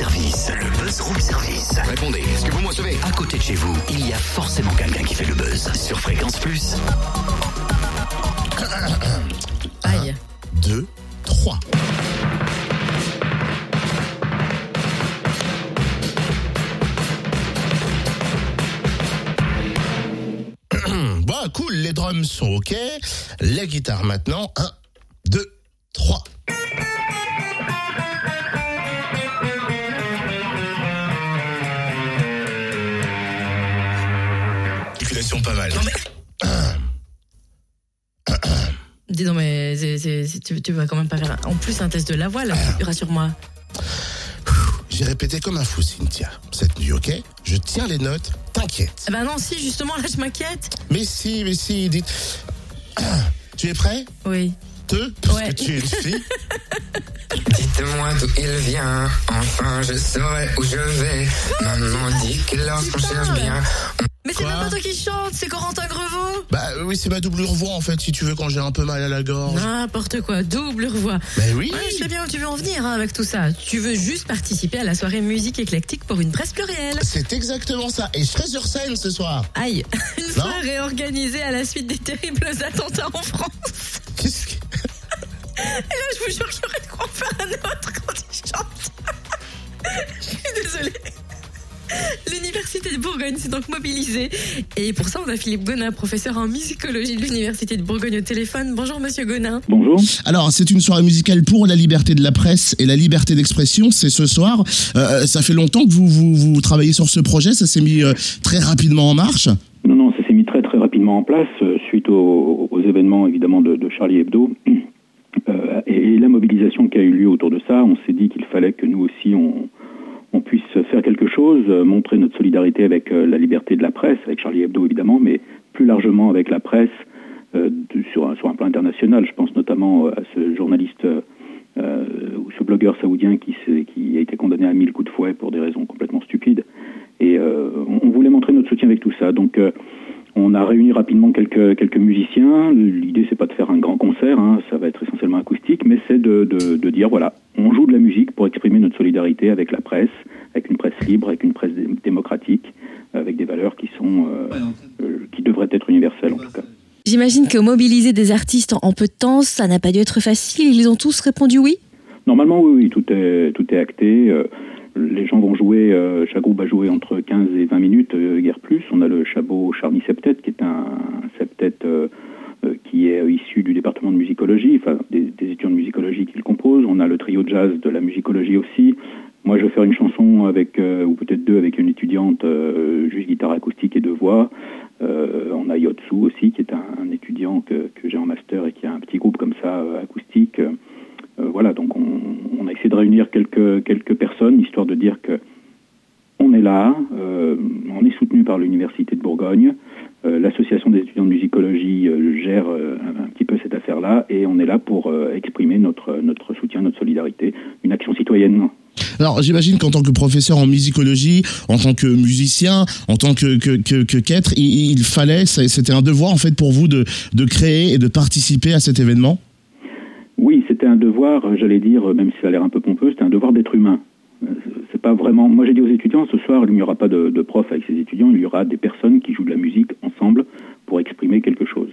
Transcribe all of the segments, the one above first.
service. Le buzz room service. Répondez, est-ce que vous me recevez À côté de chez vous, il y a forcément quelqu'un qui fait le buzz. Sur Fréquence Plus. Aïe. 2, 3. Bon, cool, les drums sont OK. La guitare maintenant. 1, 2, 3. Circulation pas mal. Dis donc, mais c'est- c'est- c'est- tu, tu vas quand même pas faire en plus un test de la voix, là, rassure-moi. J'ai répété comme un fou, Cynthia. Cette nuit, OK? Je tiens les notes, t'inquiète. Ah bah non, si, justement, là, je m'inquiète. Mais si, mais si, dites. Ah, Tu es prêt? Oui. Deux Parce Ouais. que tu es une fille. Dites-moi d'où il vient, enfin je saurai où je vais. Maman dit que lorsqu'on Putain. cherche bien, Mais c'est même pas toi qui chante, c'est Corentin Grevaux. Bah oui, c'est ma double voix en fait, si tu veux, quand j'ai un peu mal à la gorge. N'importe quoi, double voix. Bah oui. Ouais, je sais bien où tu veux en venir hein, avec tout ça. Tu veux juste participer à la soirée musique éclectique pour une presse plurielle. C'est exactement ça. Et je serai sur scène ce soir. Aïe, une soirée organisée à la suite des terribles attentats en France. L'Université de Bourgogne s'est donc mobilisée. Et pour ça, on a Philippe Gonin, professeur en musicologie de l'Université de Bourgogne au téléphone. Bonjour, monsieur Gonin. Bonjour. Alors, c'est une soirée musicale pour la liberté de la presse et la liberté d'expression. C'est ce soir. Euh, ça fait longtemps que vous, vous, vous travaillez sur ce projet. Ça s'est mis euh, très rapidement en marche. Non, non, ça s'est mis très très rapidement en place euh, suite aux, aux événements évidemment de, de Charlie Hebdo. Euh, et, la mobilisation qui a eu lieu autour de ça, on s'est dit qu'il fallait que nous aussi on, on puisse faire quelque chose, euh, montrer notre solidarité avec euh, la liberté de la presse, avec Charlie Hebdo évidemment, mais plus largement avec la presse euh, sur, un, plan international. Je pense notamment à ce journaliste ou ce blogueur saoudien qui, qui a été condamné à mille coups de fouet pour des raisons complètement stupides. Et euh, on on voulait montrer notre soutien avec tout ça. Donc euh, on a réuni rapidement quelques, quelques musiciens. L'idée, c'est pas de faire un grand concert, hein, ça va être essentiellement acoustique, mais c'est de, de, de dire voilà, on joue de la musique pour exprimer notre solidarité avec la presse, avec une presse libre, avec une presse dé- démocratique, avec des valeurs qui sont euh, euh, qui devraient être universelles en tout cas. J'imagine que mobiliser des artistes en- peu de temps, ça n'a pas dû être facile. Ils ont tous répondu oui? Normalement, oui, oui, tout est, tout est acté. Euh, les gens vont jouer, euh, chaque groupe va jouer entre 15 et 20 minutes, euh, guère plus. On a le Chabot Charny Septet, qui est un septet euh, euh, qui est euh, issu du département de musicologie, enfin des, des étudiants de musicologie qui le composent. On a le trio jazz de la musicologie aussi. Moi, je vais faire une chanson avec, euh, ou peut-être deux, avec une étudiante, euh, juste guitare acoustique et deux voix. Euh, on a Yotsu aussi, qui est un, étudiant que, que j'ai en master et qui a un petit groupe comme ça, acoustique. Voilà, donc on, on a essayé de réunir quelques, quelques personnes, histoire de dire que on est là, on est soutenu par l'Université de Bourgogne, l'association des étudiants de musicologie euh, gère euh, un, un petit peu cette affaire-là, et on est là pour euh, exprimer notre, notre soutien, notre solidarité, une action citoyenne. Alors, j'imagine qu'en tant que professeur en musicologie, en tant que musicien, en tant que, que, que, que qu'être, il, il fallait, c'était un devoir en fait pour vous de, de créer et de participer à cet événement? Oui, c'était un devoir, euh, j'allais dire, euh, même si ça a l'air un peu pompeux, c'était un devoir d'être humain. C'est pas vraiment. Moi, j'ai dit aux étudiants, ce soir, il n'y aura pas de, prof avec ces étudiants, il y aura des personnes qui jouent de la musique ensemble pour exprimer quelque chose.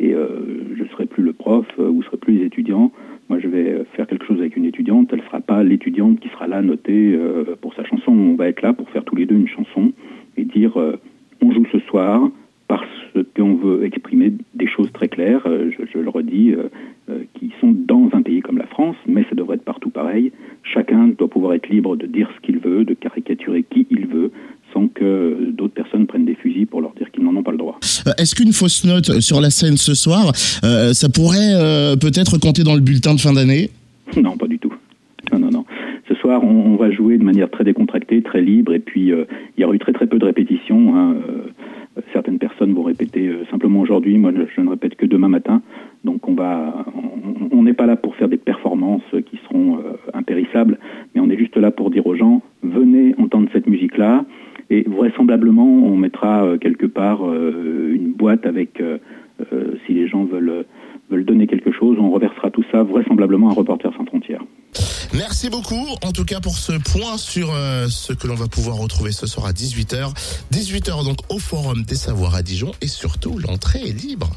Et euh, je serai plus le prof euh, ou serai plus les étudiants. Moi, je vais faire quelque chose avec une étudiante. Elle sera pas l'étudiante qui sera là notée euh, pour sa chanson. On va être là pour faire tous les deux une chanson et dire euh, on joue ce soir parce qu'on veut exprimer des choses très claires, euh, je, je le redis, euh, euh, qui sont dans un pays comme la France, mais ça devrait être partout pareil. Chacun doit pouvoir être libre de dire ce qu'il veut, de caricaturer qui il veut, sans que d'autres personnes prennent des fusils pour leur dire qu'ils n'en ont pas le droit. Euh, Est-ce qu'une fausse note sur la scène ce soir, euh, ça pourrait euh, peut-être compter dans le bulletin de fin d'année? Non, pas du tout. Non, non, non. Ce soir, on, va jouer de manière très décontractée, très libre, et puis euh, il y aura eu très très peu de répétitions. hein. Certaines personnes vont répéter simplement aujourd'hui. Moi, je ne répète que demain matin. Donc, on va, on- on n'est pas là pour faire des performances qui seront euh, impérissables, mais on est juste là pour dire aux gens venez entendre cette musique-là. Et vraisemblablement, on mettra euh, quelque part euh, une boîte avec, euh, si les gens veulent, veulent donner quelque chose, on reversera tout ça vraisemblablement à Reporters sans frontières. Merci beaucoup, en tout cas pour ce point sur ce que l'on va pouvoir retrouver ce soir à 18h. 18h donc au Forum des Savoirs à Dijon et surtout l'entrée est libre.